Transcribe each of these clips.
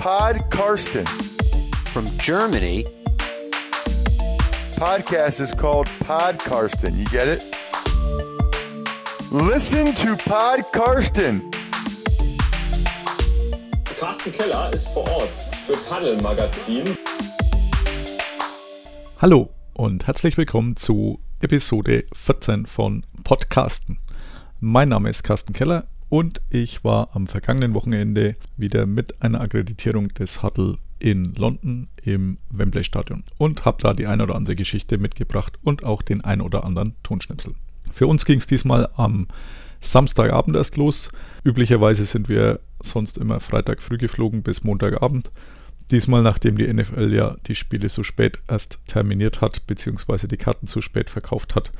Pod Karsten. From Germany, Podcast is called Pod Karsten. You get it? Listen to Pod Karsten. Carsten Keller ist vor Ort für Paddel Magazin. Hallo und herzlich willkommen zu Episode 14 von Podcasten. Mein Name ist Carsten Keller und ich war am vergangenen Wochenende wieder mit einer Akkreditierung des Huddle in London im Wembley Stadion und habe da die ein oder andere Geschichte mitgebracht und auch den ein oder anderen Tonschnipsel. Für uns ging es diesmal am Samstagabend erst los. Üblicherweise sind wir sonst immer Freitag früh geflogen bis Montagabend. Diesmal, nachdem die NFL ja die Spiele so spät erst terminiert hat, beziehungsweise die Karten zu spät verkauft hat,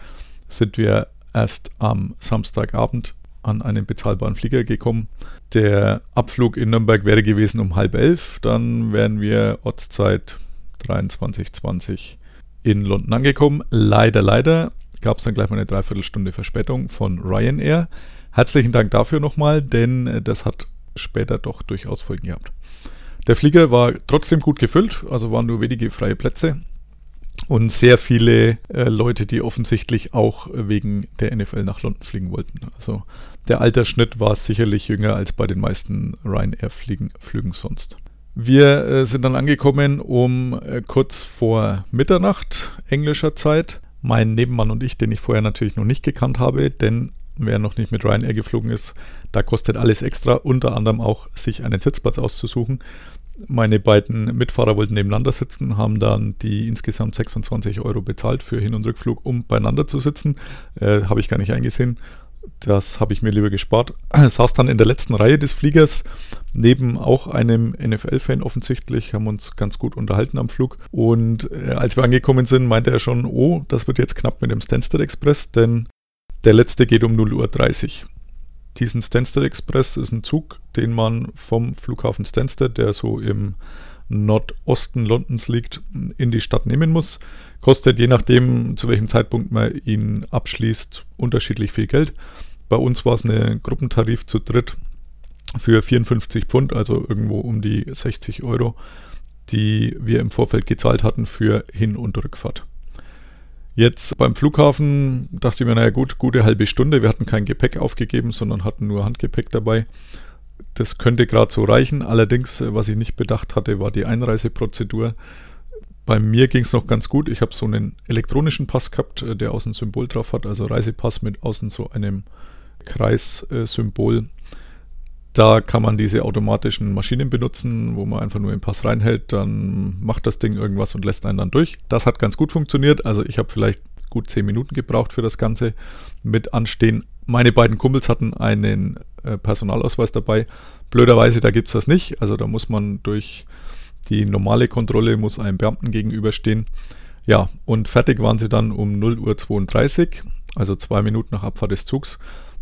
sind wir erst am Samstagabend an einen bezahlbaren Flieger gekommen. Der Abflug in Nürnberg wäre gewesen um halb elf. Dann wären wir Ortszeit 23.20 in London angekommen. Leider, leider gab es dann gleich mal eine Dreiviertelstunde Verspätung von Ryanair. Herzlichen Dank dafür nochmal, denn das hat später doch durchaus Folgen gehabt. Der Flieger war trotzdem gut gefüllt, also waren nur wenige freie Plätze und sehr viele äh, Leute, die offensichtlich auch wegen der NFL nach London fliegen wollten. Also der Altersschnitt war sicherlich jünger als bei den meisten Ryanair-Flügen sonst. Wir äh, sind dann angekommen um äh, kurz vor Mitternacht englischer Zeit. Mein Nebenmann und ich, den ich vorher natürlich noch nicht gekannt habe, denn wer noch nicht mit Ryanair geflogen ist, da kostet alles extra, unter anderem auch sich einen Sitzplatz auszusuchen. Meine beiden Mitfahrer wollten nebeneinander sitzen, haben dann die insgesamt 26 Euro bezahlt für Hin- und Rückflug, um beieinander zu sitzen. Äh, habe ich gar nicht eingesehen. Das habe ich mir lieber gespart. Saß dann in der letzten Reihe des Fliegers, neben auch einem NFL-Fan offensichtlich, haben uns ganz gut unterhalten am Flug. Und äh, als wir angekommen sind, meinte er schon, oh, das wird jetzt knapp mit dem Stansted Express, denn der letzte geht um 0.30 Uhr. Diesen Stansted Express ist ein Zug, den man vom Flughafen Stansted, der so im Nordosten Londons liegt, in die Stadt nehmen muss. Kostet je nachdem, zu welchem Zeitpunkt man ihn abschließt, unterschiedlich viel Geld. Bei uns war es ein Gruppentarif zu dritt für 54 Pfund, also irgendwo um die 60 Euro, die wir im Vorfeld gezahlt hatten für Hin- und Rückfahrt. Jetzt beim Flughafen dachte ich mir, naja gut, gute halbe Stunde. Wir hatten kein Gepäck aufgegeben, sondern hatten nur Handgepäck dabei. Das könnte gerade so reichen. Allerdings, äh, was ich nicht bedacht hatte, war die Einreiseprozedur. Bei mir ging es noch ganz gut. Ich habe so einen elektronischen Pass gehabt, äh, der außen Symbol drauf hat, also Reisepass mit außen so einem Kreissymbol. Da kann man diese automatischen Maschinen benutzen, wo man einfach nur den Pass reinhält, dann macht das Ding irgendwas und lässt einen dann durch. Das hat ganz gut funktioniert. Also ich habe vielleicht gut 10 Minuten gebraucht für das Ganze mit Anstehen. Meine beiden Kumpels hatten einen äh, Personalausweis dabei. Blöderweise, da gibt es das nicht. Also da muss man durch die normale Kontrolle, muss einem Beamten gegenüberstehen. Ja, und fertig waren sie dann um 0.32 Uhr, also zwei Minuten nach Abfahrt des Zugs.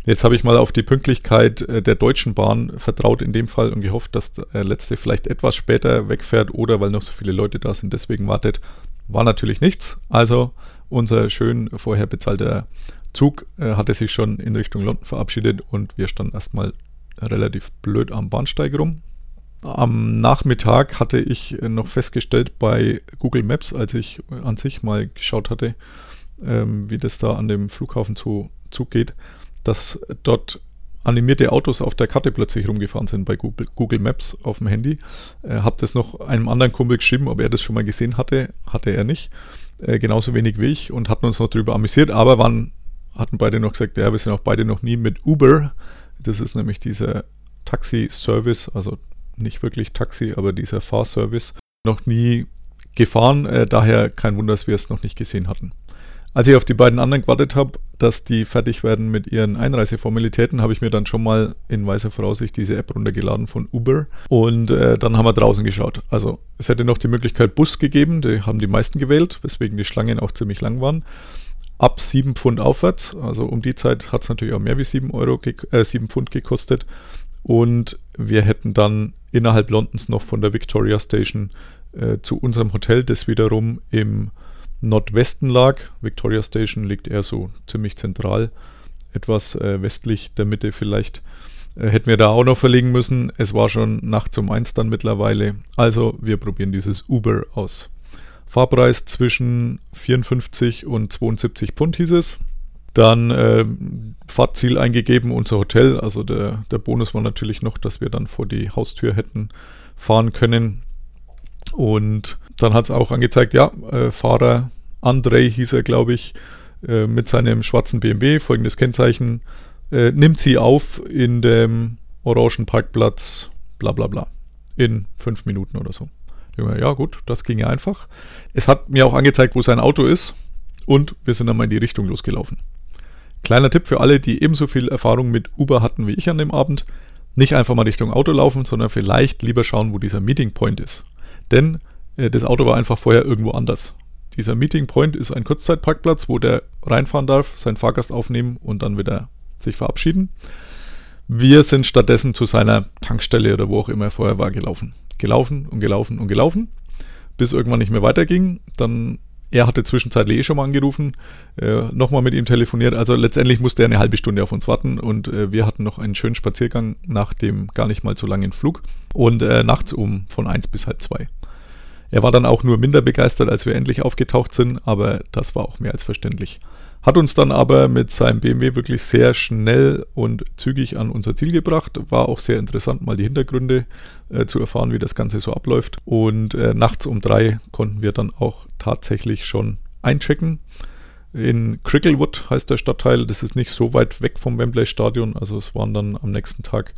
Jetzt habe ich mal auf die Pünktlichkeit äh, der Deutschen Bahn vertraut in dem Fall und gehofft, dass der letzte vielleicht etwas später wegfährt oder weil noch so viele Leute da sind, deswegen wartet. War natürlich nichts. Also unser schön vorher bezahlter Zug äh, hatte sich schon in Richtung London verabschiedet und wir standen erstmal relativ blöd am Bahnsteig rum. Am Nachmittag hatte ich noch festgestellt bei Google Maps, als ich an sich mal geschaut hatte, ähm, wie das da an dem Flughafen zu, zugeht, dass dort animierte Autos auf der Karte plötzlich rumgefahren sind bei Google, Google Maps auf dem Handy. Äh, hab das noch einem anderen Kumpel geschrieben, ob er das schon mal gesehen hatte. Hatte er nicht. Äh, genauso wenig wie ich und hatten uns noch darüber amüsiert, aber waren, hatten beide noch gesagt, ja, wir sind auch beide noch nie mit Uber. Das ist nämlich dieser Taxi-Service, also nicht wirklich Taxi, aber dieser Fahrservice, noch nie gefahren. Äh, daher kein Wunder, dass wir es noch nicht gesehen hatten. Als ich auf die beiden anderen gewartet habe, dass die fertig werden mit ihren Einreiseformalitäten, habe ich mir dann schon mal in weiser Voraussicht diese App runtergeladen von Uber und äh, dann haben wir draußen geschaut. Also es hätte noch die Möglichkeit Bus gegeben, die haben die meisten gewählt, weswegen die Schlangen auch ziemlich lang waren. Ab 7 Pfund aufwärts, also um die Zeit hat es natürlich auch mehr wie 7, Euro, äh, 7 Pfund gekostet und wir hätten dann innerhalb Londons noch von der Victoria Station äh, zu unserem Hotel, das wiederum im Nordwesten lag. Victoria Station liegt eher so ziemlich zentral, etwas äh, westlich der Mitte vielleicht. Äh, hätten wir da auch noch verlegen müssen. Es war schon nachts um eins dann mittlerweile. Also wir probieren dieses Uber aus. Fahrpreis zwischen 54 und 72 Pfund hieß es. Dann äh, Fahrtziel eingegeben, unser Hotel. Also der, der Bonus war natürlich noch, dass wir dann vor die Haustür hätten fahren können. Und dann hat es auch angezeigt, ja, äh, Fahrer Andrei hieß er, glaube ich, äh, mit seinem schwarzen BMW, folgendes Kennzeichen, äh, nimmt sie auf in dem orangen Parkplatz, bla bla bla, in fünf Minuten oder so. Ja gut, das ging ja einfach. Es hat mir auch angezeigt, wo sein Auto ist und wir sind dann mal in die Richtung losgelaufen. Kleiner Tipp für alle, die ebenso viel Erfahrung mit Uber hatten wie ich an dem Abend. Nicht einfach mal Richtung Auto laufen, sondern vielleicht lieber schauen, wo dieser Meeting Point ist. Denn das Auto war einfach vorher irgendwo anders. Dieser Meeting Point ist ein Kurzzeitparkplatz, wo der reinfahren darf, seinen Fahrgast aufnehmen und dann wieder sich verabschieden. Wir sind stattdessen zu seiner Tankstelle oder wo auch immer er vorher war gelaufen. Gelaufen und gelaufen und gelaufen, bis irgendwann nicht mehr weiterging. Dann er hatte zwischenzeitlich eh schon mal angerufen, äh, nochmal mit ihm telefoniert. Also letztendlich musste er eine halbe Stunde auf uns warten und äh, wir hatten noch einen schönen Spaziergang nach dem gar nicht mal so langen Flug und äh, nachts um von 1 bis halb 2. Er war dann auch nur minder begeistert, als wir endlich aufgetaucht sind, aber das war auch mehr als verständlich. Hat uns dann aber mit seinem BMW wirklich sehr schnell und zügig an unser Ziel gebracht. War auch sehr interessant, mal die Hintergründe äh, zu erfahren, wie das Ganze so abläuft. Und äh, nachts um drei konnten wir dann auch tatsächlich schon einchecken. In Cricklewood heißt der Stadtteil. Das ist nicht so weit weg vom Wembley Stadion. Also es waren dann am nächsten Tag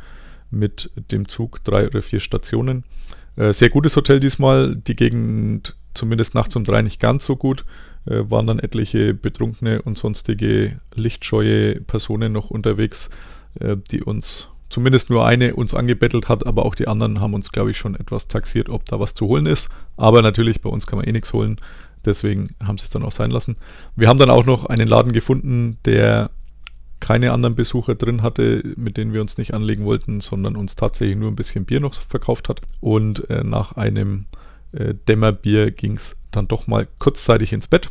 mit dem Zug drei oder vier Stationen. Äh, sehr gutes Hotel diesmal. Die Gegend zumindest nachts um drei nicht ganz so gut. Äh, waren dann etliche betrunkene und sonstige lichtscheue Personen noch unterwegs, äh, die uns zumindest nur eine uns angebettelt hat, aber auch die anderen haben uns, glaube ich, schon etwas taxiert, ob da was zu holen ist. Aber natürlich, bei uns kann man eh nichts holen. Deswegen haben sie es dann auch sein lassen. Wir haben dann auch noch einen Laden gefunden, der keine anderen Besucher drin hatte, mit denen wir uns nicht anlegen wollten, sondern uns tatsächlich nur ein bisschen Bier noch verkauft hat. Und äh, nach einem äh, Dämmerbier ging es dann doch mal kurzzeitig ins Bett.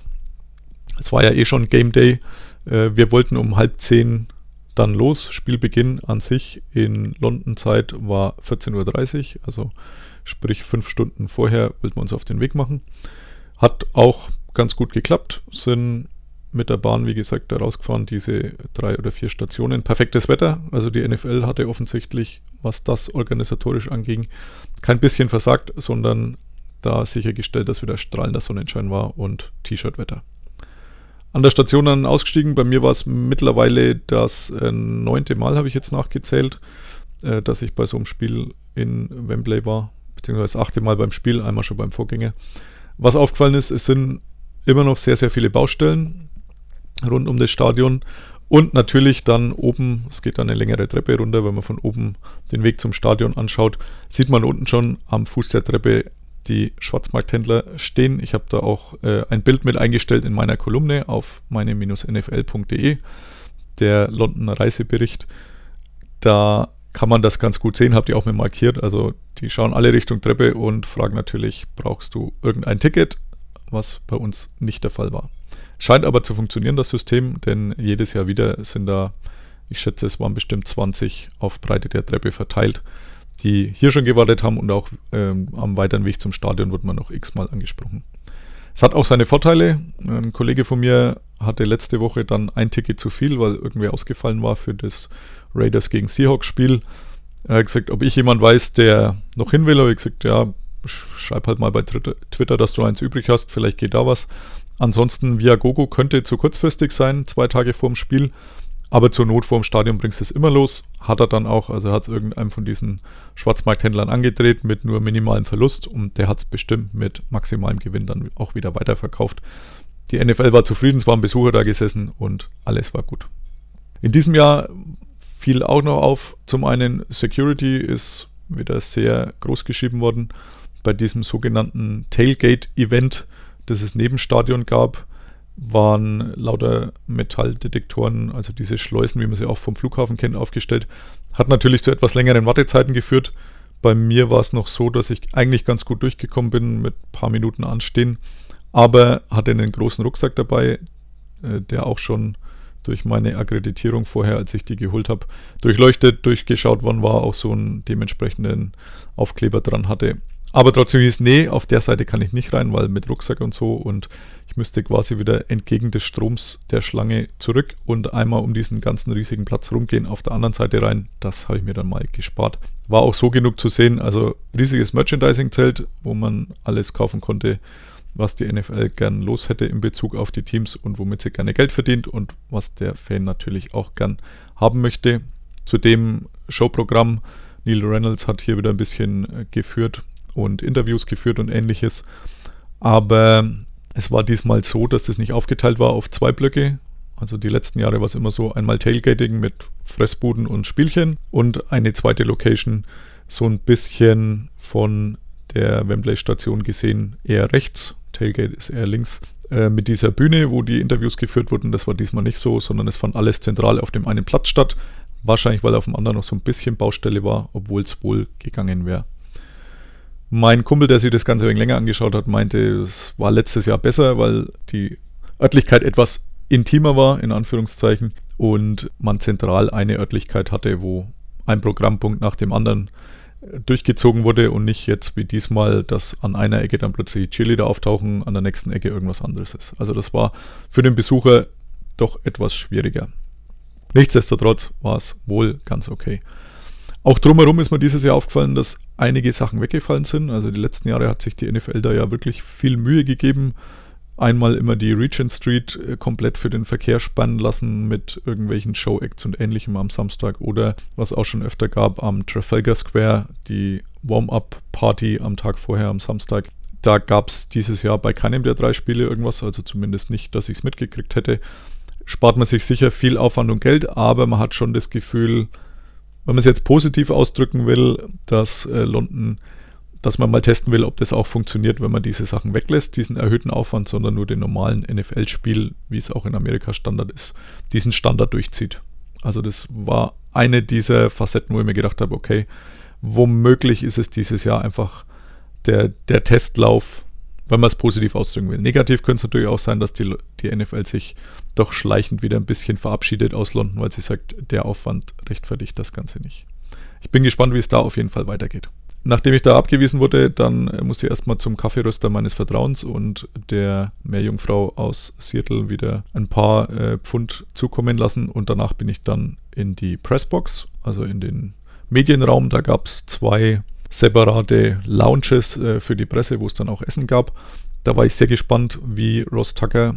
Es war ja eh schon Game Day. Äh, wir wollten um halb zehn dann los. Spielbeginn an sich in London-Zeit war 14.30 Uhr, also sprich fünf Stunden vorher wollten wir uns auf den Weg machen. Hat auch ganz gut geklappt, sind mit der Bahn, wie gesagt, da rausgefahren, diese drei oder vier Stationen. Perfektes Wetter, also die NFL hatte offensichtlich, was das organisatorisch anging, kein bisschen versagt, sondern da sichergestellt, dass wieder strahlender Sonnenschein war und T-Shirt-Wetter. An der Station dann ausgestiegen. Bei mir war es mittlerweile das äh, neunte Mal, habe ich jetzt nachgezählt, äh, dass ich bei so einem Spiel in Wembley war, beziehungsweise das achte Mal beim Spiel, einmal schon beim Vorgänger. Was aufgefallen ist, es sind immer noch sehr, sehr viele Baustellen rund um das Stadion und natürlich dann oben, es geht dann eine längere Treppe runter, wenn man von oben den Weg zum Stadion anschaut, sieht man unten schon am Fuß der Treppe die Schwarzmarkthändler stehen. Ich habe da auch äh, ein Bild mit eingestellt in meiner Kolumne auf meine-nfl.de, der Londoner Reisebericht. Da kann man das ganz gut sehen, habt ihr auch mir markiert. Also die schauen alle Richtung Treppe und fragen natürlich, brauchst du irgendein Ticket, was bei uns nicht der Fall war. Scheint aber zu funktionieren, das System, denn jedes Jahr wieder sind da, ich schätze, es waren bestimmt 20 auf Breite der Treppe verteilt die hier schon gewartet haben und auch ähm, am weiteren Weg zum Stadion wird man noch x-mal angesprochen. Es hat auch seine Vorteile. Ein Kollege von mir hatte letzte Woche dann ein Ticket zu viel, weil irgendwer ausgefallen war für das Raiders gegen Seahawks Spiel. Er hat gesagt, ob ich jemand weiß, der noch hin will. Habe ich gesagt, ja, schreib halt mal bei Twitter, dass du eins übrig hast. Vielleicht geht da was. Ansonsten, Viagogo könnte zu kurzfristig sein, zwei Tage vorm Spiel. Aber zur Not vor dem Stadion bringst du es immer los. Hat er dann auch, also hat es irgendeinem von diesen Schwarzmarkthändlern angedreht mit nur minimalem Verlust und der hat es bestimmt mit maximalem Gewinn dann auch wieder weiterverkauft. Die NFL war zufrieden, es waren Besucher da gesessen und alles war gut. In diesem Jahr fiel auch noch auf, zum einen Security ist wieder sehr groß geschrieben worden bei diesem sogenannten Tailgate-Event, das es neben Stadion gab waren lauter Metalldetektoren, also diese Schleusen, wie man sie auch vom Flughafen kennt, aufgestellt. Hat natürlich zu etwas längeren Wartezeiten geführt. Bei mir war es noch so, dass ich eigentlich ganz gut durchgekommen bin mit ein paar Minuten Anstehen, aber hatte einen großen Rucksack dabei, äh, der auch schon durch meine Akkreditierung vorher, als ich die geholt habe, durchleuchtet, durchgeschaut worden war, auch so einen dementsprechenden Aufkleber dran hatte. Aber trotzdem hieß, nee, auf der Seite kann ich nicht rein, weil mit Rucksack und so und ich müsste quasi wieder entgegen des Stroms der Schlange zurück und einmal um diesen ganzen riesigen Platz rumgehen, auf der anderen Seite rein. Das habe ich mir dann mal gespart. War auch so genug zu sehen, also riesiges Merchandising-Zelt, wo man alles kaufen konnte, was die NFL gern los hätte in Bezug auf die Teams und womit sie gerne Geld verdient und was der Fan natürlich auch gern haben möchte. Zu dem Showprogramm, Neil Reynolds hat hier wieder ein bisschen äh, geführt und Interviews geführt und ähnliches. Aber es war diesmal so, dass das nicht aufgeteilt war auf zwei Blöcke. Also die letzten Jahre war es immer so, einmal Tailgating mit Fressbuden und Spielchen und eine zweite Location so ein bisschen von der Wembley-Station gesehen eher rechts. Tailgate ist eher links. Äh, mit dieser Bühne, wo die Interviews geführt wurden, das war diesmal nicht so, sondern es fand alles zentral auf dem einen Platz statt. Wahrscheinlich, weil auf dem anderen noch so ein bisschen Baustelle war, obwohl es wohl gegangen wäre. Mein Kumpel, der sich das Ganze ein wenig länger angeschaut hat, meinte, es war letztes Jahr besser, weil die Örtlichkeit etwas intimer war, in Anführungszeichen, und man zentral eine Örtlichkeit hatte, wo ein Programmpunkt nach dem anderen äh, durchgezogen wurde und nicht jetzt wie diesmal, dass an einer Ecke dann plötzlich Cheerleader auftauchen, an der nächsten Ecke irgendwas anderes ist. Also das war für den Besucher doch etwas schwieriger. Nichtsdestotrotz war es wohl ganz okay. Auch drumherum ist mir dieses Jahr aufgefallen, dass einige Sachen weggefallen sind. Also die letzten Jahre hat sich die NFL da ja wirklich viel Mühe gegeben. Einmal immer die Regent Street äh, komplett für den Verkehr spannen lassen mit irgendwelchen Show-Acts und ähnlichem am Samstag oder was auch schon öfter gab am Trafalgar Square, die Warm-Up-Party am Tag vorher am Samstag. Da gab es dieses Jahr bei keinem der drei Spiele irgendwas, also zumindest nicht, dass ich es mitgekriegt hätte. Spart man sich sicher viel Aufwand und Geld, aber man hat schon das Gefühl, wenn man es jetzt positiv ausdrücken will, dass äh, London, dass man mal testen will, ob das auch funktioniert, wenn man diese Sachen weglässt, diesen erhöhten Aufwand, sondern nur den normalen NFL-Spiel, wie es auch in Amerika Standard ist, diesen Standard durchzieht. Also das war eine dieser Facetten, wo ich mir gedacht habe, okay, womöglich ist es dieses Jahr einfach der, der Testlauf wenn man es positiv ausdrücken will. Negativ könnte es natürlich auch sein, dass die, die NFL sich doch schleichend wieder ein bisschen verabschiedet aus London, weil sie sagt, der Aufwand rechtfertigt das Ganze nicht. Ich bin gespannt, wie es da auf jeden Fall weitergeht. Nachdem ich da abgewiesen wurde, dann musste ich erstmal zum Kaffeeröster meines Vertrauens und der Meerjungfrau aus Seattle wieder ein paar äh, Pfund zukommen lassen und danach bin ich dann in die Pressbox, also in den Medienraum. Da gab es zwei separate Lounges äh, für die Presse, wo es dann auch Essen gab. Da war ich sehr gespannt, wie Ross Tucker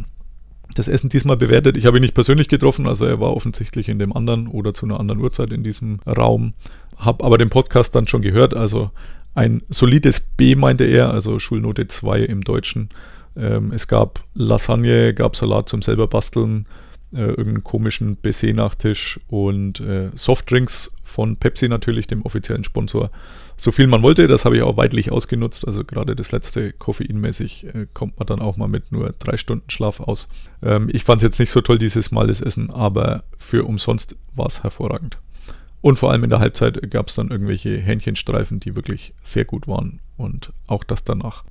das Essen diesmal bewertet. Ich habe ihn nicht persönlich getroffen, also er war offensichtlich in dem anderen oder zu einer anderen Uhrzeit in diesem Raum. Habe aber den Podcast dann schon gehört, also ein solides B meinte er, also Schulnote 2 im Deutschen. Ähm, es gab Lasagne, gab Salat zum selber basteln, äh, irgendeinen komischen Baiser-Nachtisch und äh, Softdrinks von Pepsi natürlich, dem offiziellen Sponsor so viel man wollte. Das habe ich auch weitlich ausgenutzt. Also gerade das letzte koffeinmäßig äh, kommt man dann auch mal mit nur drei Stunden Schlaf aus. Ähm, ich fand es jetzt nicht so toll, dieses Mal das Essen, aber für umsonst war es hervorragend. Und vor allem in der Halbzeit gab es dann irgendwelche Hähnchenstreifen, die wirklich sehr gut waren. Und auch das danach.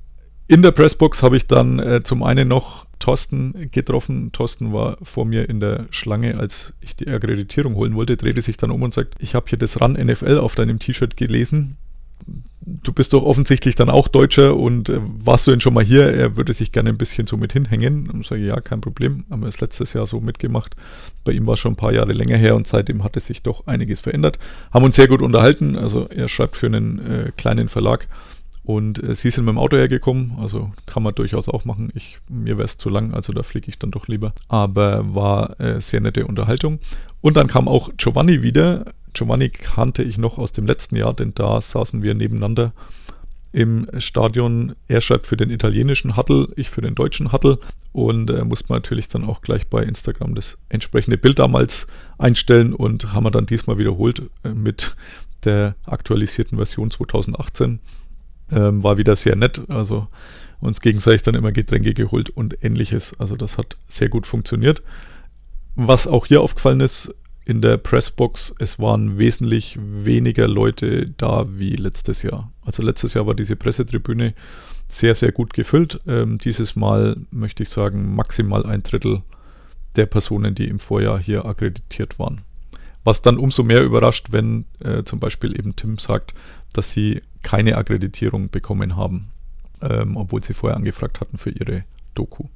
In der Pressbox habe ich dann äh, zum einen noch Thorsten getroffen. Thorsten war vor mir in der Schlange, als ich die Akkreditierung holen wollte, drehte sich dann um und sagt, ich habe hier das RAN NFL auf deinem T-Shirt gelesen du bist doch offensichtlich dann auch Deutscher und äh, warst du denn schon mal hier? Er würde sich gerne ein bisschen so mit hinhängen. Und sage ja, kein Problem. Haben wir es letztes Jahr so mitgemacht. Bei ihm war es schon ein paar Jahre länger her und seitdem hat es sich doch einiges verändert. Haben uns sehr gut unterhalten. Also er schreibt für einen äh, kleinen Verlag. Und äh, sie sind mit dem Auto hergekommen, also kann man durchaus auch machen. Ich, mir wäre es zu lang, also da fliege ich dann doch lieber. Aber war äh, sehr nette Unterhaltung. Und dann kam auch Giovanni wieder, Giovanni kannte ich noch aus dem letzten Jahr, denn da saßen wir nebeneinander im Stadion. Er schreibt für den italienischen Huddle, ich für den deutschen Huddle. Und äh, musste natürlich dann auch gleich bei Instagram das entsprechende Bild damals einstellen und haben wir dann diesmal wiederholt äh, mit der aktualisierten Version 2018. Ähm, war wieder sehr nett. Also uns gegenseitig dann immer Getränke geholt und ähnliches. Also das hat sehr gut funktioniert. Was auch hier aufgefallen ist, in der Pressbox, es waren wesentlich weniger Leute da wie letztes Jahr. Also letztes Jahr war diese Pressetribüne sehr, sehr gut gefüllt. Ähm, dieses Mal möchte ich sagen, maximal ein Drittel der Personen, die im Vorjahr hier akkreditiert waren. Was dann umso mehr überrascht, wenn äh, zum Beispiel eben Tim sagt, dass sie keine Akkreditierung bekommen haben, ähm, obwohl sie vorher angefragt hatten für ihre Doku.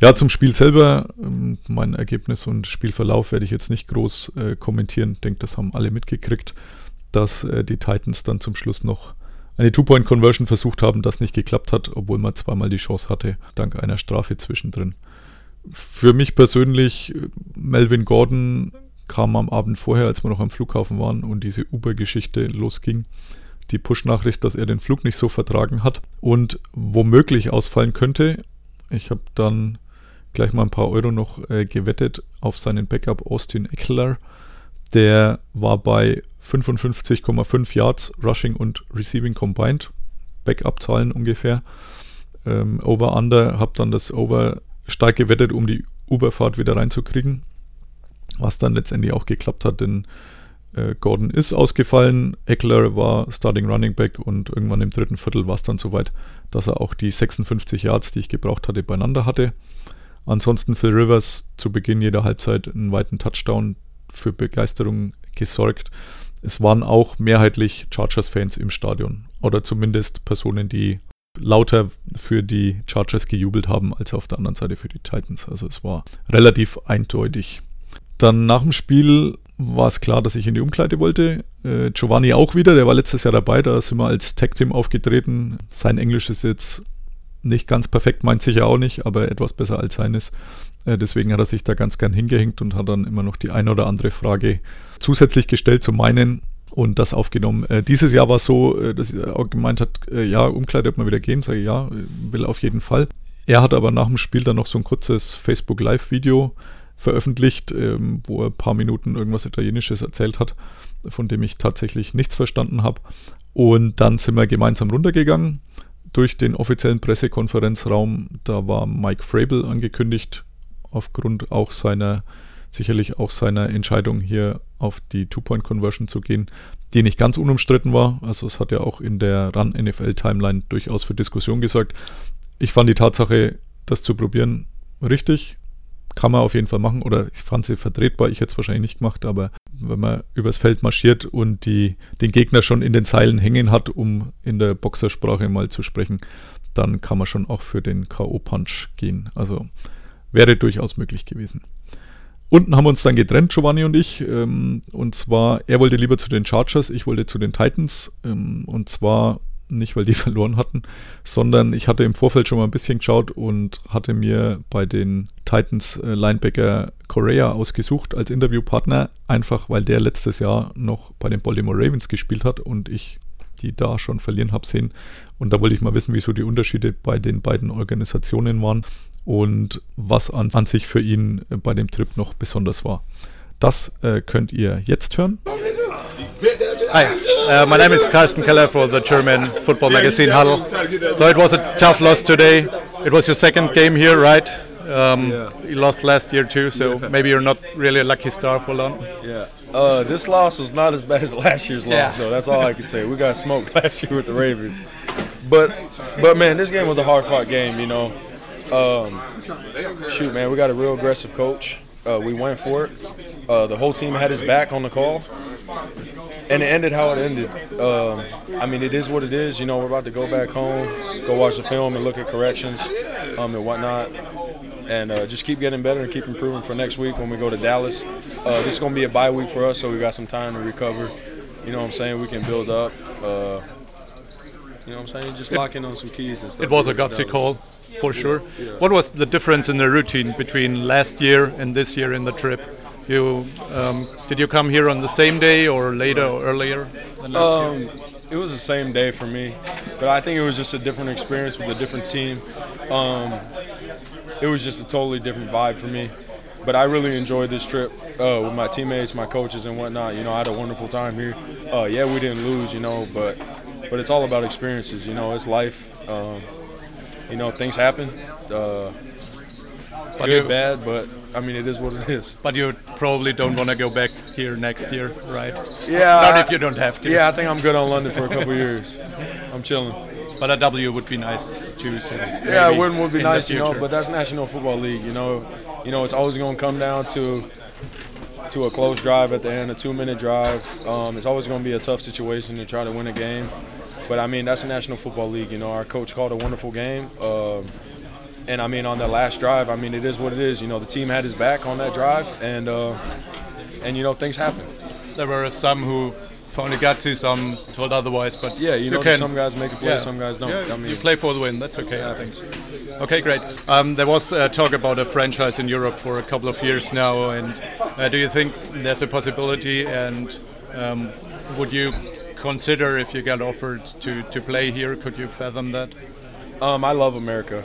Ja, zum Spiel selber, ähm, mein Ergebnis und Spielverlauf werde ich jetzt nicht groß äh, kommentieren. Ich denke, das haben alle mitgekriegt, dass äh, die Titans dann zum Schluss noch eine Two-Point-Conversion versucht haben, das nicht geklappt hat, obwohl man zweimal die Chance hatte, dank einer Strafe zwischendrin. Für mich persönlich, äh, Melvin Gordon kam am Abend vorher, als wir noch am Flughafen waren und diese Uber-Geschichte losging, die Push-Nachricht, dass er den Flug nicht so vertragen hat und womöglich ausfallen könnte. Ich habe dann gleich mal ein paar Euro noch äh, gewettet auf seinen Backup Austin Eckler. Der war bei 55,5 Yards Rushing und Receiving combined. Backup-Zahlen ungefähr. Ähm, Over-Under, habe dann das Over stark gewettet, um die Uberfahrt wieder reinzukriegen. Was dann letztendlich auch geklappt hat, denn Gordon ist ausgefallen. Eckler war Starting Running Back und irgendwann im dritten Viertel war es dann soweit, dass er auch die 56 Yards, die ich gebraucht hatte, beieinander hatte. Ansonsten Phil Rivers zu Beginn jeder Halbzeit einen weiten Touchdown für Begeisterung gesorgt. Es waren auch mehrheitlich Chargers-Fans im Stadion oder zumindest Personen, die lauter für die Chargers gejubelt haben als auf der anderen Seite für die Titans. Also es war relativ eindeutig. Dann nach dem Spiel war es klar, dass ich in die Umkleide wollte. Äh, Giovanni auch wieder, der war letztes Jahr dabei, da sind wir als Tag-Team aufgetreten. Sein Englisch ist jetzt nicht ganz perfekt, meint sicher auch nicht, aber etwas besser als seines. Äh, deswegen hat er sich da ganz gern hingehängt und hat dann immer noch die eine oder andere Frage zusätzlich gestellt zu meinen und das aufgenommen. Äh, dieses Jahr war es so, äh, dass er auch gemeint hat, äh, ja, Umkleide, ob man wieder gehen, sage ich, ja, will auf jeden Fall. Er hat aber nach dem Spiel dann noch so ein kurzes Facebook Live-Video veröffentlicht, ähm, wo er ein paar Minuten irgendwas Italienisches erzählt hat, von dem ich tatsächlich nichts verstanden habe. Und dann sind wir gemeinsam runtergegangen durch den offiziellen Pressekonferenzraum. Da war Mike Frabel angekündigt, aufgrund auch seiner, sicherlich auch seiner Entscheidung hier auf die Two-Point-Conversion zu gehen, die nicht ganz unumstritten war. Also es hat ja auch in der Run-NFL-Timeline durchaus für Diskussion gesorgt. Ich fand die Tatsache, das zu probieren, richtig. Kann man auf jeden Fall machen oder ich fand sie vertretbar. Ich hätte es wahrscheinlich nicht gemacht, aber wenn man übers Feld marschiert und die, den Gegner schon in den Seilen hängen hat, um in der Boxersprache mal zu sprechen, dann kann man schon auch für den K.O.-Punch gehen. Also wäre durchaus möglich gewesen. Unten haben wir uns dann getrennt, Giovanni und ich. Ähm, und zwar, er wollte lieber zu den Chargers, ich wollte zu den Titans. Ähm, und zwar nicht, weil die verloren hatten, sondern ich hatte im Vorfeld schon mal ein bisschen geschaut und hatte mir bei den Titans äh, Linebacker Correa ausgesucht als Interviewpartner, einfach weil der letztes Jahr noch bei den Baltimore Ravens gespielt hat und ich die da schon verlieren habe sehen. Und da wollte ich mal wissen, wieso die Unterschiede bei den beiden Organisationen waren und was an, an sich für ihn bei dem Trip noch besonders war. Das äh, könnt ihr jetzt hören. Hi, uh, my name is Carsten Keller for the German football magazine Huddle. So it was a tough loss today. It was your second game here, right? Um, You lost last year too, so maybe you're not really a lucky star for long. Yeah. Uh, this loss was not as bad as last year's loss, Yeah. though. That's all I can say. We got smoked last year with the Ravens, but but man, this game was a hard fought game. You know, um, shoot, man, we got a real aggressive coach. Uh, we went for it. Uh, the whole team had his back on the call, and it ended how it ended. Um, I mean, it is what it is. You know, we're about to go back home, go watch the film, and look at corrections um, and whatnot and uh, just keep getting better and keep improving for next week when we go to Dallas. Uh, this is going to be a bye week for us, so we got some time to recover. You know what I'm saying? We can build up. Uh, you know what I'm saying? Just lock in on some keys and stuff. It was a gutsy call, for sure. What was the difference in the routine between last year and this year in the trip? You um, did you come here on the same day or later or earlier than last year? Um, it was the same day for me, but I think it was just a different experience with a different team. Um, it was just a totally different vibe for me. But I really enjoyed this trip uh, with my teammates, my coaches, and whatnot. You know, I had a wonderful time here. Uh, yeah, we didn't lose, you know, but but it's all about experiences. You know, it's life. Um, you know, things happen. Uh, good, bad, but I mean, it is what it is. But you probably don't want to go back here next year, right? Yeah. Not if you don't have to. Yeah, I think I'm good on London for a couple years. I'm chilling. But a W would be nice too. So Yeah, it would, would be nice, you know. But that's National Football League, you know. You know, it's always going to come down to to a close drive at the end, a two-minute drive. Um, it's always going to be a tough situation to try to win a game. But I mean, that's the National Football League. You know, our coach called a wonderful game. Um, and I mean, on that last drive, I mean, it is what it is. You know, the team had his back on that drive, and uh, and you know, things happen. there were some who found it to, some told otherwise. But Yeah, you, know, can, some guys make a play, yeah. some guys don't. Yeah, I mean, you play for the win. That's okay, I think. Okay, great. Um, there was uh, talk about a franchise in Europe for a couple of years now, and uh, do you think there's a possibility? And um, would you consider if you get offered to, to play here? Could you fathom that? um, I love America,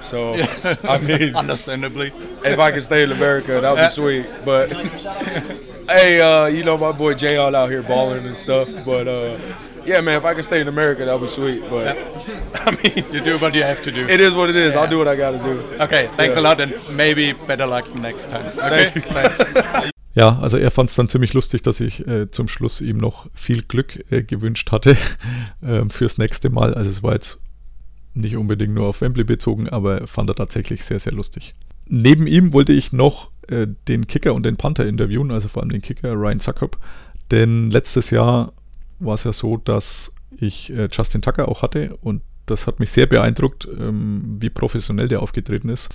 so I mean, Understandably. if I could stay in America, that would be sweet. But hey, uh, you know my boy Jay all out here balling and stuff. But uh, yeah, man, if I could stay in America, that would be sweet. But I mean, You do what you have to do. it is what it is. I'll do what I got to do. Okay, thanks Yeah. a lot, and maybe better luck next time. Okay, thanks. Ja, also er fand es dann ziemlich lustig, dass ich äh, zum Schluss ihm noch viel Glück äh, gewünscht hatte ähm, fürs nächste Mal. Also es war jetzt nicht unbedingt nur auf Wembley bezogen, aber fand er tatsächlich sehr, sehr lustig. Neben ihm wollte ich noch äh, den Kicker und den Panther interviewen, also vor allem den Kicker Ryan Suckup. Denn letztes Jahr war es ja so, dass ich äh, Justin Tucker auch hatte und das hat mich sehr beeindruckt, ähm, wie professionell der aufgetreten ist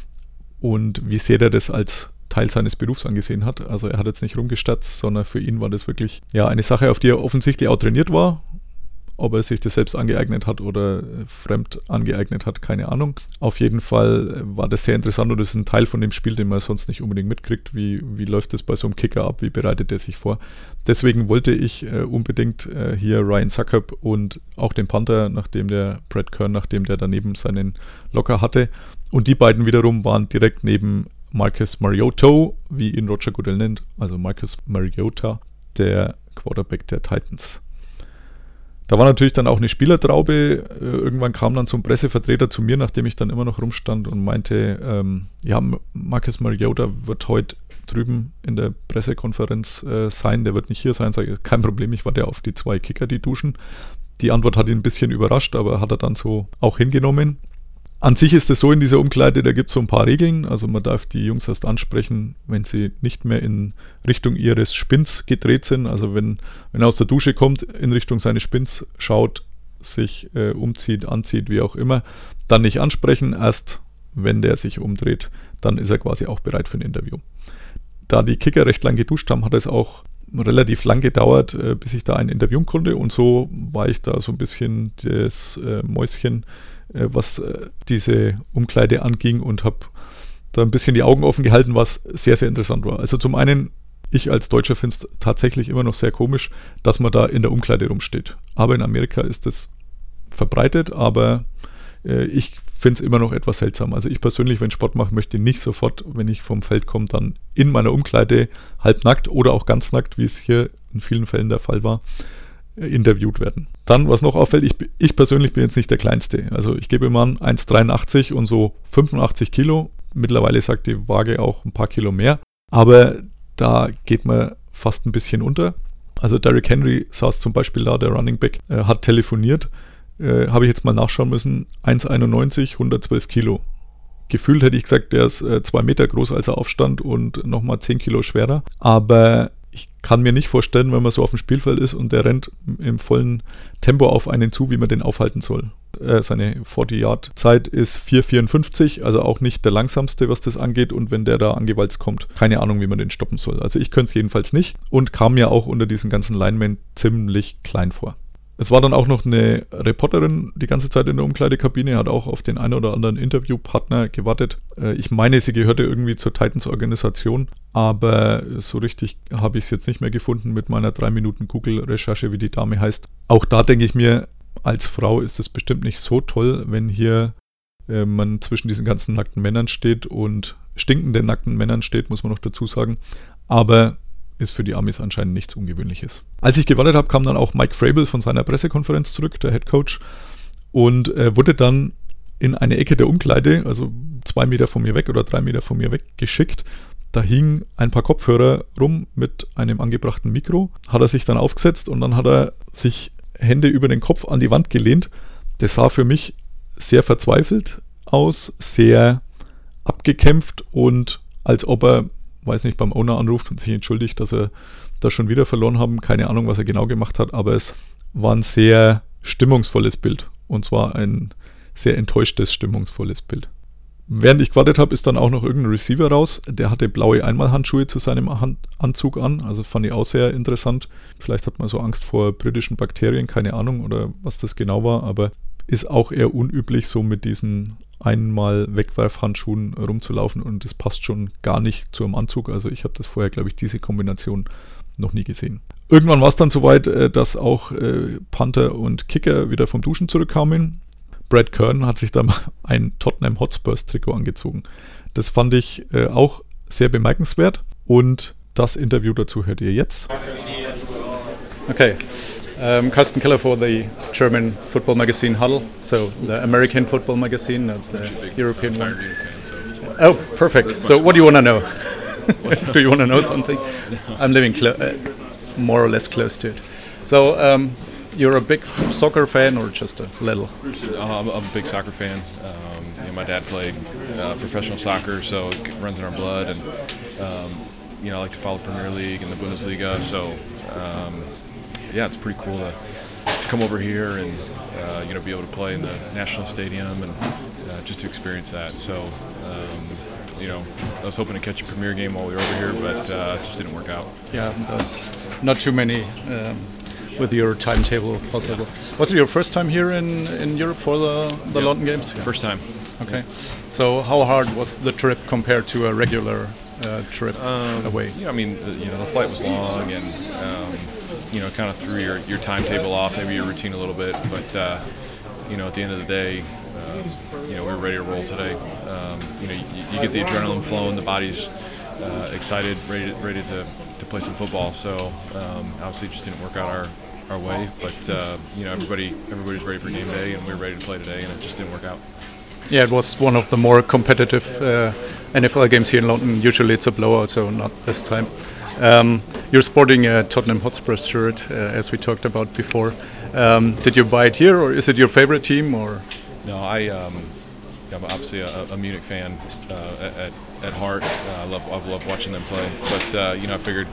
und wie sehr der das als Teil seines Berufs angesehen hat. Also er hat jetzt nicht rumgestatzt, sondern für ihn war das wirklich ja eine Sache, auf die er offensichtlich auch trainiert war. Ob er sich das selbst angeeignet hat oder fremd angeeignet hat, keine Ahnung. Auf jeden Fall war das sehr interessant und das ist ein Teil von dem Spiel, den man sonst nicht unbedingt mitkriegt. Wie, wie läuft das bei so einem Kicker ab? Wie bereitet er sich vor? Deswegen wollte ich äh, unbedingt äh, hier Ryan Suckup und auch den Panther, nachdem der Brad Kern, nachdem der daneben seinen Locker hatte. Und die beiden wiederum waren direkt neben Marcus Mariota, wie ihn Roger Goodell nennt, also Marcus Mariota, der Quarterback der Titans. Da war natürlich dann auch eine Spielertraube. Äh, Irgendwann kam dann so ein Pressevertreter zu mir, nachdem ich dann immer noch rumstand und meinte, ähm, ja, Marcus Mariota wird heute drüben in der Pressekonferenz äh, sein, der wird nicht hier sein. Sage kein Problem, ich warte auf die zwei Kicker, die duschen. Die Antwort hat ihn ein bisschen überrascht, aber hat er dann so auch hingenommen. An sich ist es so in dieser Umkleide, da gibt es so ein paar Regeln. Also man darf die Jungs erst ansprechen, wenn sie nicht mehr in Richtung ihres Spins gedreht sind. Also wenn, wenn er aus der Dusche kommt, in Richtung seines Spins schaut, sich äh, umzieht, anzieht, wie auch immer, dann nicht ansprechen. Erst wenn der sich umdreht, dann ist er quasi auch bereit für ein Interview. Da die Kicker recht lang geduscht haben, hat es auch relativ lang gedauert, äh, bis ich da ein interviewen konnte. Und so war ich da so ein bisschen das äh, Mäuschen, äh, was äh, diese Umkleide anging und habe da ein bisschen die Augen offen gehalten, was sehr, sehr interessant war. Also zum einen, ich als Deutscher finde es tatsächlich immer noch sehr komisch, dass man da in der Umkleide rumsteht. Aber in Amerika ist das verbreitet, aber äh, ich finde es immer noch etwas seltsam. Also ich persönlich, wenn Sport mache, möchte nicht sofort, wenn ich vom Feld komme, dann in meiner Umkleide halbnackt oder auch ganz nackt, wie es hier in vielen Fällen der Fall war, interviewt werden. Dann, was noch auffällt, ich, ich persönlich bin jetzt nicht der Kleinste. Also ich gebe immer an 1,83 und so 85 Kilo. Mittlerweile sagt die Waage auch ein paar Kilo mehr. Aber da geht man fast ein bisschen unter. Also Derrick Henry saß zum Beispiel da, der Running Back, äh, hat telefoniert. Äh, Habe ich jetzt mal nachschauen müssen. 1,91, 112 Kilo. Gefühlt hätte ich gesagt, der ist äh, zwei Meter groß, als er aufstand und nochmal 10 Kilo schwerer. Aber ich kann mir nicht vorstellen, wenn man so auf dem Spielfeld ist und der rennt im vollen Tempo auf einen zu, wie man den aufhalten soll. Äh, seine 40-Yard-Zeit ist 4,54, also auch nicht der langsamste, was das angeht. Und wenn der da angewalzt kommt, keine Ahnung, wie man den stoppen soll. Also ich könnte es jedenfalls nicht und kam mir auch unter diesen ganzen Linemen ziemlich klein vor. Es war dann auch noch eine Reporterin die ganze Zeit in der Umkleidekabine, hat auch auf den einen oder anderen Interviewpartner gewartet. Äh, Ich meine, sie gehörte irgendwie zur Titans-Organisation, aber so richtig habe ich es jetzt nicht mehr gefunden mit meiner 3 Minuten Google-Recherche, wie die Dame heißt. Auch da denke ich mir, als Frau ist es bestimmt nicht so toll, wenn hier äh, man zwischen diesen ganzen nackten Männern steht und stinkenden nackten Männern steht, muss man noch dazu sagen. Aber ist für die Amis anscheinend nichts Ungewöhnliches. Als ich gewartet habe, kam dann auch Mike Frabel von seiner Pressekonferenz zurück, der Head Coach, und äh, wurde dann in eine Ecke der Umkleide, also zwei Meter von mir weg oder drei Meter von mir weg, geschickt. Da hing ein paar Kopfhörer rum mit einem angebrachten Mikro. Hat er sich dann aufgesetzt und dann hat er sich Hände über den Kopf an die Wand gelehnt. Das sah für mich sehr verzweifelt aus, sehr abgekämpft und als ob er, weiß nicht, beim Owner anruft und sich entschuldigt, dass er das schon wieder verloren haben. Keine Ahnung, was er genau gemacht hat, aber es war ein sehr stimmungsvolles Bild. Und zwar ein sehr enttäuschtes, stimmungsvolles Bild. Während ich gewartet habe, ist dann auch noch irgendein Receiver raus. Der hatte blaue Einmalhandschuhe zu seinem Hand Anzug an. Also fand ich auch sehr interessant. Vielleicht hat man so Angst vor britischen Bakterien, keine Ahnung oder was das genau war, aber ist auch eher unüblich, so mit diesen einmal Wegwerfhandschuhen rumzulaufen und das passt schon gar nicht zu einem Anzug. Also ich habe das vorher, glaube ich, diese Kombination noch nie gesehen. Irgendwann war es dann soweit, äh, dass auch äh, Panther und Kicker wieder vom Duschen zurückkamen. Brad Kern hat sich dann ein Tottenham Hotspurs Trikot angezogen. Das fand ich äh, auch sehr bemerkenswert und das Interview dazu hört ihr jetzt. Okay. Um, Carsten Keller for the German football magazine Huddle, so the American football magazine, not the European one. Oh, perfect. So, what do you want to know? do you want to know something? I'm living uh, more or less close to it. So, um, you're a big soccer fan or just a little? Uh, I'm, I'm, a big soccer fan. Um, you know, my dad played uh, professional soccer, so it runs in our blood. And um, you know, I like to follow Premier League and the Bundesliga. So um, yeah, it's pretty cool to, to come over here and uh, you know be able to play in the national stadium and uh, just to experience that. So um, you know, I was hoping to catch a Premier game while we were over here, but uh, it just didn't work out. Yeah, there's not too many. Um, with your timetable possible. Was it your first time here in, in Europe for the, the yeah, London Games? Yeah. First time. Okay. So how hard was the trip compared to a regular uh, trip um, away? Yeah, I mean, the, you know, the flight was long and um, you know, kind of threw your, your timetable off, maybe your routine a little bit. But, uh, you know, at the end of the day, uh, you know, we were ready to roll today. Um, you know, you, you, get the adrenaline flowing, the body's uh, excited, ready ready to, to play some football. So um, obviously, it just didn't work out our, our way. But uh, you know, everybody everybody's ready for game day, and we are ready to play today, and it just didn't work out. Yeah, it was one of the more competitive uh, NFL games here in London. Usually, it's a blowout, so not this time. Um, you're sporting a Tottenham Hotspur shirt, uh, as we talked about before. Um, did you buy it here, or is it your favorite team? Or no, I. Um, I'm obviously a, a Munich fan uh, at, at heart. Uh, I love I love watching them play. But uh, you know, I figured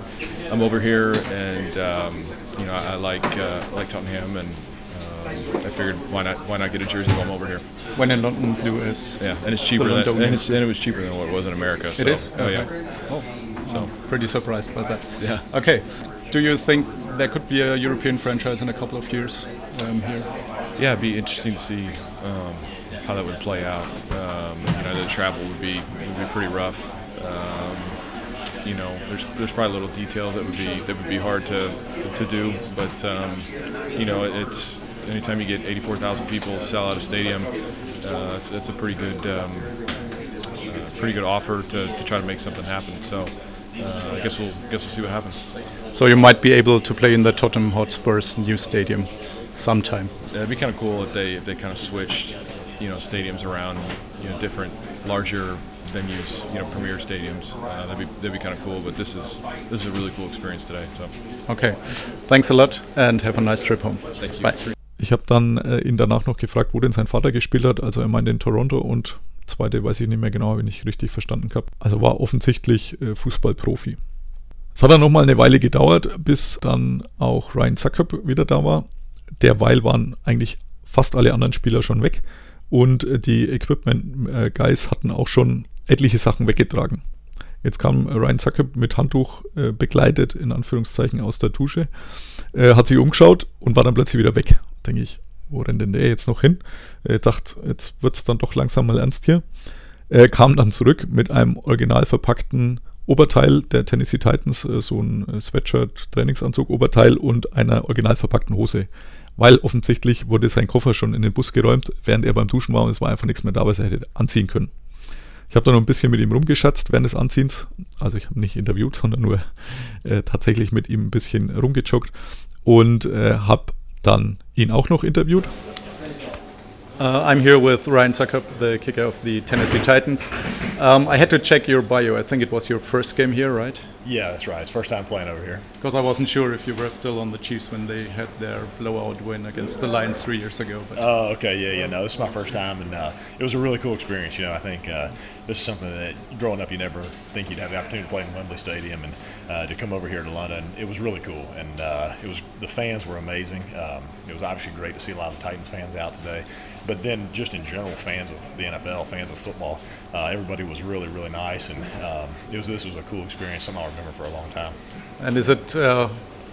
I'm over here, and um, you know, I, like uh, like Tottenham, and um, I figured why not why not get a jersey while I'm over here. When in London, blue is yeah, and it's cheaper than and, and, it was cheaper than what it was in America. So, it is. Oh okay. yeah. Oh. So pretty surprised by that. Yeah. Okay. Do you think there could be a European franchise in a couple of years um, here? Yeah, it'd be interesting to see um, how that would play out. Um, you know, the travel would be would be pretty rough. Um, you know, there's there's probably little details that would be that would be hard to to do, but um, you know, it's anytime you get 84,000 people sell out a stadium, uh, it's, it's a pretty good um, uh, pretty good offer to, to try to make something happen. So. Uh, I guess we'll guess we'll see what happens. So you might be able to play in the Tottenham Hotspur's new stadium sometime. Yeah, it'd be kind of cool if they if they kind of switched, you know, stadiums around, you know, different larger venues, you know, premier stadiums. Uh, that'd be that'd be kind of cool. But this is this is a really cool experience today. So. Okay, thanks a lot and have a nice trip home. Thank you. Bye. Ich habe dann äh, ihn danach noch gefragt, wo denn sein Vater gespielt hat. Also er meinte in Toronto und zweite weiß ich nicht mehr genau, wenn ich richtig verstanden habe. Also war offensichtlich äh, Fußballprofi. Es hat dann nochmal eine Weile gedauert, bis dann auch Ryan Zuckerb wieder da war. Derweil waren eigentlich fast alle anderen Spieler schon weg und äh, die Equipment äh, Guys hatten auch schon etliche Sachen weggetragen. Jetzt kam Ryan Zuckerb mit Handtuch äh, begleitet, in Anführungszeichen, aus der Dusche, äh, hat sich umgeschaut und war dann plötzlich wieder weg. Denke ich, wo rennt denn der jetzt noch hin? Ich dachte, jetzt wird es dann doch langsam mal ernst hier. Er kam dann zurück mit einem original verpackten Oberteil der Tennessee Titans, äh, so ein Sweatshirt, Trainingsanzug, Oberteil und einer original verpackten Hose. Weil offensichtlich wurde sein Koffer schon in den Bus geräumt, während er beim Duschen war und es war einfach nichts mehr da, was er hätte anziehen können. Ich habe da noch ein bisschen mit ihm rumgeschatzt während des Anziehens. Also ich habe nicht interviewt, sondern nur äh, tatsächlich mit ihm ein bisschen rumgejoggt und äh, habe dann ihn auch noch interviewt. Uh, I'm here with Ryan Suckup, the kicker of the Tennessee Titans. Um, I had to check your bio. I think it was your first game here, right? Yeah, that's right. It's first time playing over here. Because I wasn't sure if you were still on the Chiefs when they had their blowout win against the Lions three years ago. But Oh, okay. Yeah, yeah. No, this is my first time, and uh, it was a really cool experience. You know, I think uh, this is something that growing up you never think you'd have the opportunity to play in Wembley Stadium, and uh, to come over here to London, it was really cool. And uh, it was the fans were amazing. Um, it was obviously great to see a lot of the Titans fans out today, but then just in general, fans of the NFL, fans of football, uh, everybody was really, really nice, and um, it was this was a cool experience. Something I'll remember for a long time. and is it uh,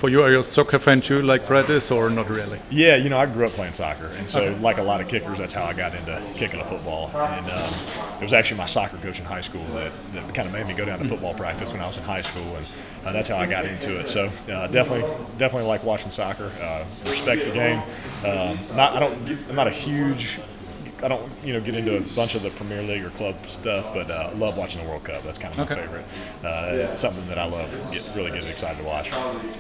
for you? Are you a soccer fan too, like Brett is, or not really? Yeah, you know, I grew up playing soccer, and so like a lot of kickers, that's how I got into kicking a football. And um, it was actually my soccer coach in high school that, that kind of made me go down to football practice when I was in high school, and uh, that's how I got into it. So uh, definitely, definitely like watching soccer. Uh, respect the game. Um, not, I don't, I'm not a huge. I don't, you know, get into a bunch of the Premier League or club stuff, but uh, love watching the World Cup. That's kind of my Okay. favorite. Uh, It's something that I love. Get really get excited to watch.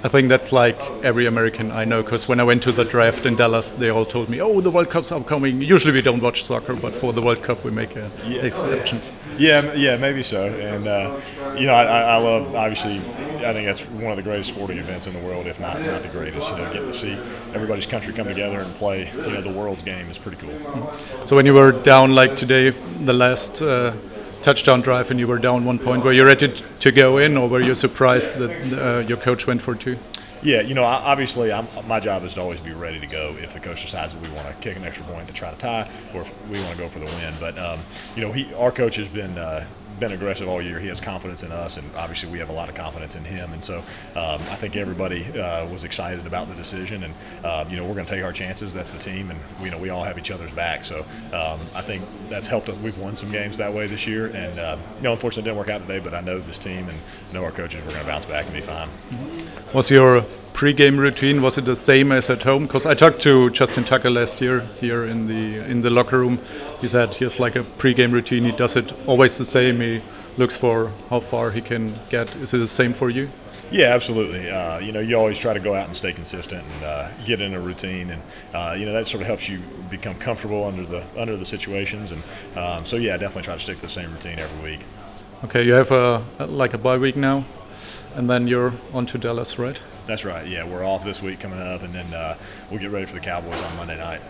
I think that's like every American I know. Because when I went to the draft in Dallas, they all told me, "Oh, the World Cup's upcoming." Usually we don't watch soccer, but for the World Cup we make an exception. Yeah, yeah, maybe so. And uh, you know, I, I love obviously. I think that's one of the greatest sporting events in the world, if not not the greatest. You know, getting to see everybody's country come together and play. You know, the world's game is pretty cool. So when you were down like today, the last uh, touchdown drive, and you were down one point, were you ready to go in, or were you surprised that uh, your coach went for two? Yeah, you know, obviously, I'm, my job is to always be ready to go if the coach decides that we want to kick an extra point to try to tie, or if we want to go for the win. But um, you know, he, our coach has been uh, been aggressive all year. He has confidence in us, and obviously, we have a lot of confidence in him. And so, um, I think everybody uh, was excited about the decision. And uh, you know, we're going to take our chances. That's the team, and you know, we all have each other's back. So um, I think that's helped us. We've won some games that way this year, and uh, you know, unfortunately, it didn't work out today. But I know this team and know our coaches. We're going to bounce back and be fine. What's your pre-game routine was it the same as at home? Because I talked to Justin Tucker last year here in the in the locker room. He said he has like a pre-game routine. He does it always the same. He looks for how far he can get. Is it the same for you? Yeah, absolutely. Uh, you know, you always try to go out and stay consistent and uh, get in a routine, and uh, you know that sort of helps you become comfortable under the under the situations. And um, so, yeah, I definitely try to stick to the same routine every week. Okay, you have a like a bye week now, and then you're on to Dallas, right? That's right. Yeah, we're off this week coming up, and then uh, we'll get ready for the Cowboys on Monday night.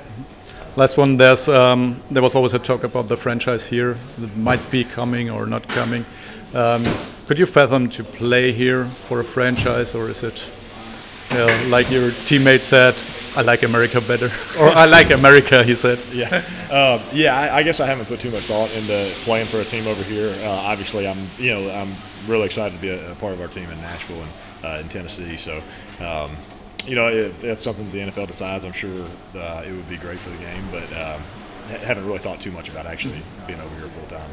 Last one, there's um, there was always a talk about the franchise here that might be coming or not coming. Um, could you fathom to play here for a franchise, or is it you know, like your teammate said, I like America better, or I like America, he said. Yeah, um, yeah. I, I guess I haven't put too much thought into playing for a team over here. Uh, obviously, I'm you know I'm really excited to be a, a part of our team in Nashville and uh, in Tennessee. So. Um, you know, if that's something that the NFL decides, I'm sure uh, it would be great for the game. But um, ha- haven't really thought too much about actually being over here full time.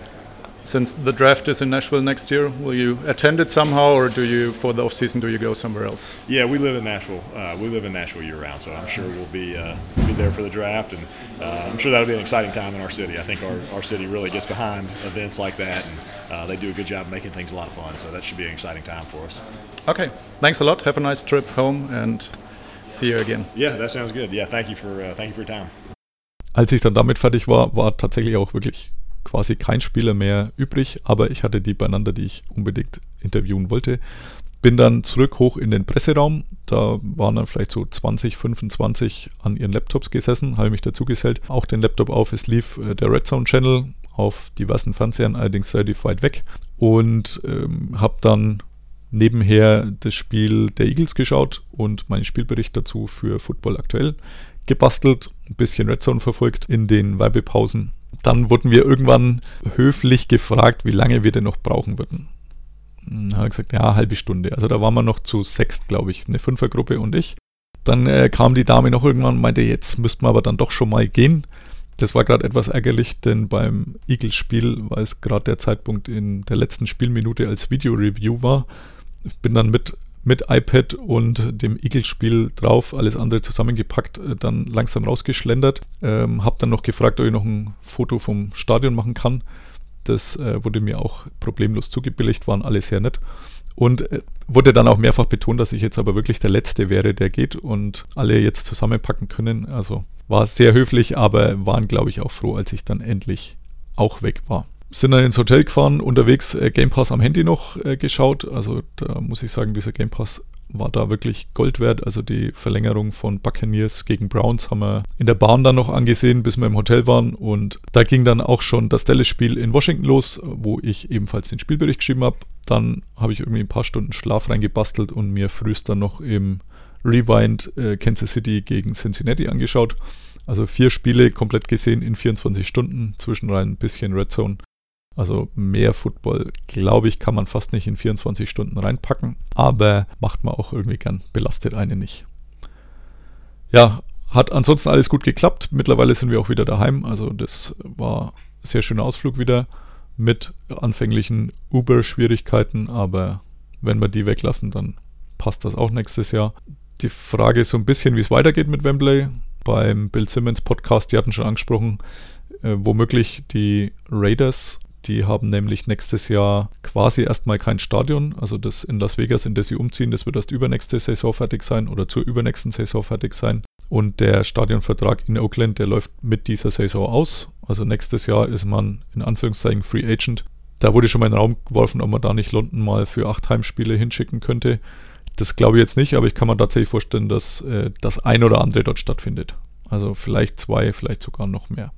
Since the draft is in Nashville next year, will you attend it somehow, or do you, for the off season, do you go somewhere else? Yeah, we live in Nashville. Uh, we live in Nashville year round, so I'm sure we'll be uh, be there for the draft, and uh, I'm sure that'll be an exciting time in our city. I think our, our city really gets behind events like that, and uh, they do a good job making things a lot of fun. So that should be an exciting time for us. Okay, thanks a lot. Have a nice trip home, and see you again. Yeah, that sounds good. Yeah, thank you for uh, thank you for your time. Als ich dann damit fertig war, war tatsächlich auch wirklich quasi kein Spieler mehr übrig, aber ich hatte die beieinander, die ich unbedingt interviewen wollte. Bin dann zurück hoch in den Presseraum. Da waren dann vielleicht so 20, 25 an ihren Laptops gesessen, habe mich dazu gesellt. Auch den Laptop auf. Es lief äh, der Red Zone Channel auf diversen Fernsehern, allerdings relativ weit weg. Und ähm, habe dann nebenher das Spiel der Eagles geschaut und meinen Spielbericht dazu für Football aktuell gebastelt, ein bisschen Red Zone verfolgt in den Werbepausen. Dann wurden wir irgendwann höflich gefragt, wie lange wir denn noch brauchen würden. Dann habe ich gesagt, ja, halbe Stunde. Also da waren wir noch zu sechst, glaube ich, eine Fünfergruppe und ich. Dann äh, kam die Dame noch irgendwann und meinte, jetzt müssten wir aber dann doch schon mal gehen. Das war gerade etwas ärgerlich, denn beim Eagles-Spiel war es gerade der Zeitpunkt in der letzten Spielminute als Video-Review war. Ich bin dann mit, mit iPad und dem Eagles-Spiel drauf, alles andere zusammengepackt, äh, dann langsam rausgeschlendert. Ähm, hab dann noch gefragt, ob ich noch ein Foto vom Stadion machen kann. Das äh, wurde mir auch problemlos zugebilligt, waren alle sehr nett. Und äh, wurde dann auch mehrfach betont, dass ich jetzt aber wirklich der Letzte wäre, der geht und alle jetzt zusammenpacken können. Also War sehr höflich, aber waren, glaube ich, auch froh, als ich dann endlich auch weg war. Sind dann ins Hotel gefahren, unterwegs äh, Game Pass am Handy noch äh, geschaut. Also da muss ich sagen, dieser Game Pass war da wirklich Gold wert. Also die Verlängerung von Buccaneers gegen Browns haben wir in der Bahn dann noch angesehen, bis wir im Hotel waren. Und da ging dann auch schon das Dallas-Spiel in Washington los, wo ich ebenfalls den Spielbericht geschrieben habe. Dann habe ich irgendwie ein paar Stunden Schlaf reingebastelt und mir frühst dann noch im Rewind äh, Kansas City gegen Cincinnati angeschaut. Also vier Spiele komplett gesehen in 24 Stunden, zwischenrein ein bisschen Red Zone. Also mehr Football, glaube ich, kann man fast nicht in 24 Stunden reinpacken, aber macht man auch irgendwie gern, belastet einen nicht. Ja, hat ansonsten alles gut geklappt. Mittlerweile sind wir auch wieder daheim. Also das war ein sehr schöner Ausflug wieder mit anfänglichen Uber-Schwierigkeiten, aber wenn wir die weglassen, dann passt das auch nächstes Jahr. Die Frage ist so ein bisschen, wie es weitergeht mit Wembley. Beim Bill Simmons Podcast, die hatten schon angesprochen, äh, womöglich die Raiders die haben nämlich nächstes Jahr quasi erstmal kein Stadion. Also das in Las Vegas, in das sie umziehen, das wird erst übernächste Saison fertig sein oder zur übernächsten Saison fertig sein. Und der Stadionvertrag in Oakland, der läuft mit dieser Saison aus. Also nächstes Jahr ist man in Anführungszeichen Free Agent. Da wurde schon mal in den Raum geworfen, ob man da nicht London mal für acht Heimspiele hinschicken könnte. Das glaube ich jetzt nicht, aber ich kann mir tatsächlich vorstellen, dass äh, das ein oder andere dort stattfindet. Also vielleicht zwei, vielleicht sogar noch mehr.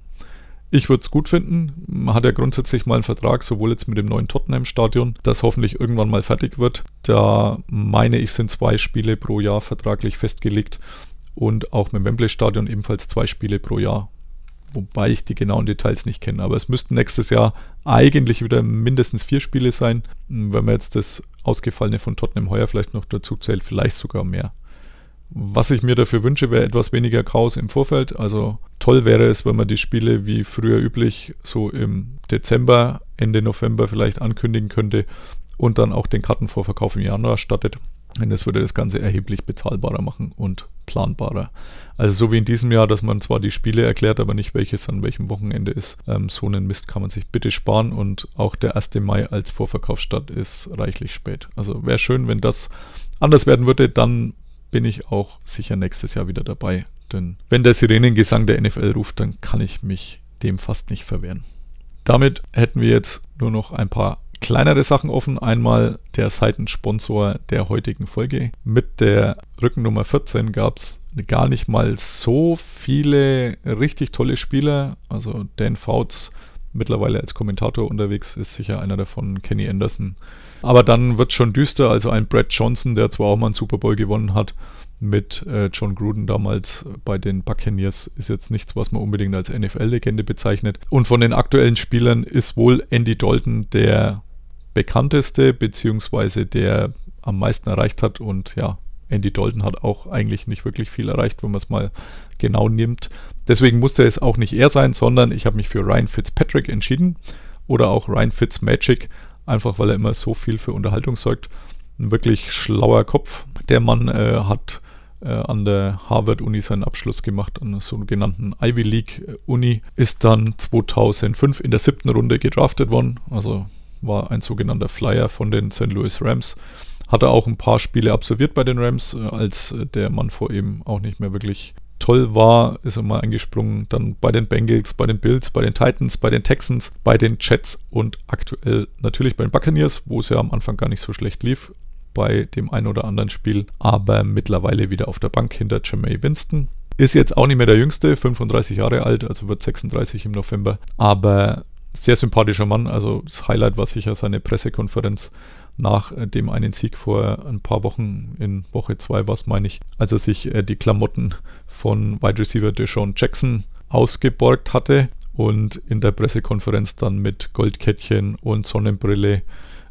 Ich würde es gut finden. Man hat ja grundsätzlich mal einen Vertrag, sowohl jetzt mit dem neuen Tottenham-Stadion, das hoffentlich irgendwann mal fertig wird. Da meine ich, sind zwei Spiele pro Jahr vertraglich festgelegt und auch mit dem Wembley-Stadion ebenfalls zwei Spiele pro Jahr. Wobei ich die genauen Details nicht kenne. Aber es müssten nächstes Jahr eigentlich wieder mindestens vier Spiele sein. Wenn man jetzt das Ausgefallene von Tottenham heuer vielleicht noch dazu zählt, vielleicht sogar mehr. Was ich mir dafür wünsche, wäre etwas weniger Chaos im Vorfeld. Also toll wäre es, wenn man die Spiele wie früher üblich so im Dezember, Ende November vielleicht ankündigen könnte und dann auch den Kartenvorverkauf im Januar startet. Denn das würde das Ganze erheblich bezahlbarer machen und planbarer. Also so wie in diesem Jahr, dass man zwar die Spiele erklärt, aber nicht welches an welchem Wochenende ist. Ähm, so einen Mist kann man sich bitte sparen und auch der 1. Mai als Vorverkaufsstart ist reichlich spät. Also wäre schön, wenn das anders werden würde, dann bin ich auch sicher nächstes Jahr wieder dabei. Denn wenn der Sirenengesang der NFL ruft, dann kann ich mich dem fast nicht verwehren. Damit hätten wir jetzt nur noch ein paar kleinere Sachen offen. Einmal der Seitensponsor der heutigen Folge. Mit der Rückennummer 14 gab es gar nicht mal so viele richtig tolle Spieler. Also Dan Fouts mittlerweile als Kommentator unterwegs ist, sicher einer davon, Kenny Anderson. Aber dann wird schon düster, also ein Brad Johnson, der zwar auch mal einen Super Bowl gewonnen hat, mit äh, John Gruden damals bei den Buccaneers ist jetzt nichts, was man unbedingt als NFL-Legende bezeichnet. Und von den aktuellen Spielern ist wohl Andy Dalton der bekannteste, beziehungsweise der am meisten erreicht hat. Und ja, Andy Dalton hat auch eigentlich nicht wirklich viel erreicht, wenn man es mal genau nimmt. Deswegen musste es auch nicht er sein, sondern ich habe mich für Ryan Fitzpatrick entschieden oder auch Ryan Fitzmagic, einfach weil er immer so viel für Unterhaltung sorgt. Ein wirklich schlauer Kopf. Der Mann äh, hat äh, an der Harvard-Uni seinen Abschluss gemacht, an der sogenannten Ivy League-Uni, ist dann 2005 in der siebten Runde gedraftet worden, also war ein sogenannter Flyer von den St. Louis Rams. Hatte auch ein paar Spiele absolviert bei den Rams, äh, als äh, der Mann vor ihm auch nicht mehr wirklich toll war, ist er mal eingesprungen. Dann bei den Bengals, bei den Bills, bei den Titans, bei den Texans, bei den Jets und aktuell natürlich bei den Buccaneers, wo es ja am Anfang gar nicht so schlecht lief bei dem einen oder anderen Spiel, aber mittlerweile wieder auf der Bank hinter Jermaine Winston. Ist jetzt auch nicht mehr der Jüngste, 35 Jahre alt, also wird 36 im November, aber sehr sympathischer Mann. Also das Highlight war sicher seine Pressekonferenz nach äh, dem einen Sieg vor ein paar Wochen, in Woche 2 war es, meine ich, als er sich äh, die Klamotten von Wide Receiver Deshaun Jackson ausgeborgt hatte und in der Pressekonferenz dann mit Goldkettchen und Sonnenbrille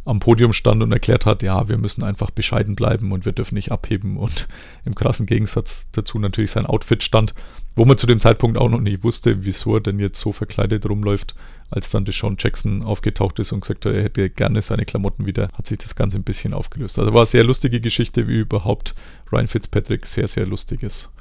am Podium stand und erklärt hat, ja, wir müssen einfach bescheiden bleiben und wir dürfen nicht abheben und im krassen Gegensatz dazu natürlich sein Outfit stand, wo man zu dem Zeitpunkt auch noch nicht wusste, wieso er denn jetzt so verkleidet rumläuft. Als dann Deshaun Jackson aufgetaucht ist und gesagt hat, er hätte gerne seine Klamotten wieder, hat sich das Ganze ein bisschen aufgelöst. Also war eine sehr lustige Geschichte, wie überhaupt Ryan Fitzpatrick sehr, sehr lustig ist.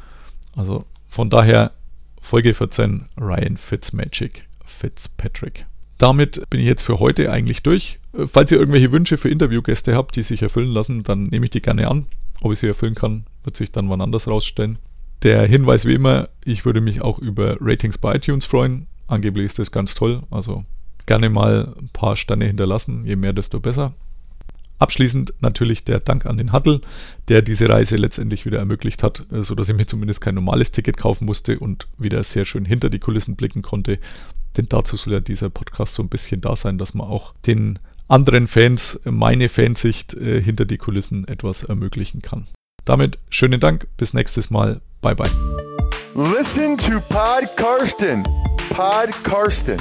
Also von daher Folge 14, Ryan Fitzmagic Fitzpatrick damit bin ich jetzt für heute eigentlich durch. Äh, falls ihr irgendwelche Wünsche für Interviewgäste habt, die sich erfüllen lassen, dann nehme ich die gerne an. Ob ich sie erfüllen kann, wird sich dann wann anders rausstellen. Der Hinweis wie immer, ich würde mich auch über Ratings bei iTunes freuen. Angeblich ist das ganz toll. Also gerne mal ein paar Sterne hinterlassen. Je mehr, desto besser. Abschließend natürlich der Dank an den Huddle, der diese Reise letztendlich wieder ermöglicht hat, sodass ich mir zumindest kein normales Ticket kaufen musste und wieder sehr schön hinter die Kulissen blicken konnte. Denn dazu soll ja dieser Podcast so ein bisschen da sein, dass man auch den anderen Fans meine Fansicht äh, hinter die Kulissen etwas ermöglichen kann. Damit schönen Dank, bis nächstes Mal, bye bye. Listen to Pod Karsten. Pod Karsten.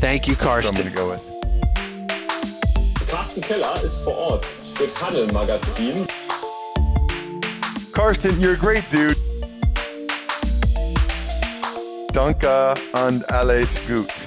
Thank you, Karsten. go. Carsten Keller ist vor Ort für Huddle Magazin. Karsten, you're a great dude. Danke and alles gut.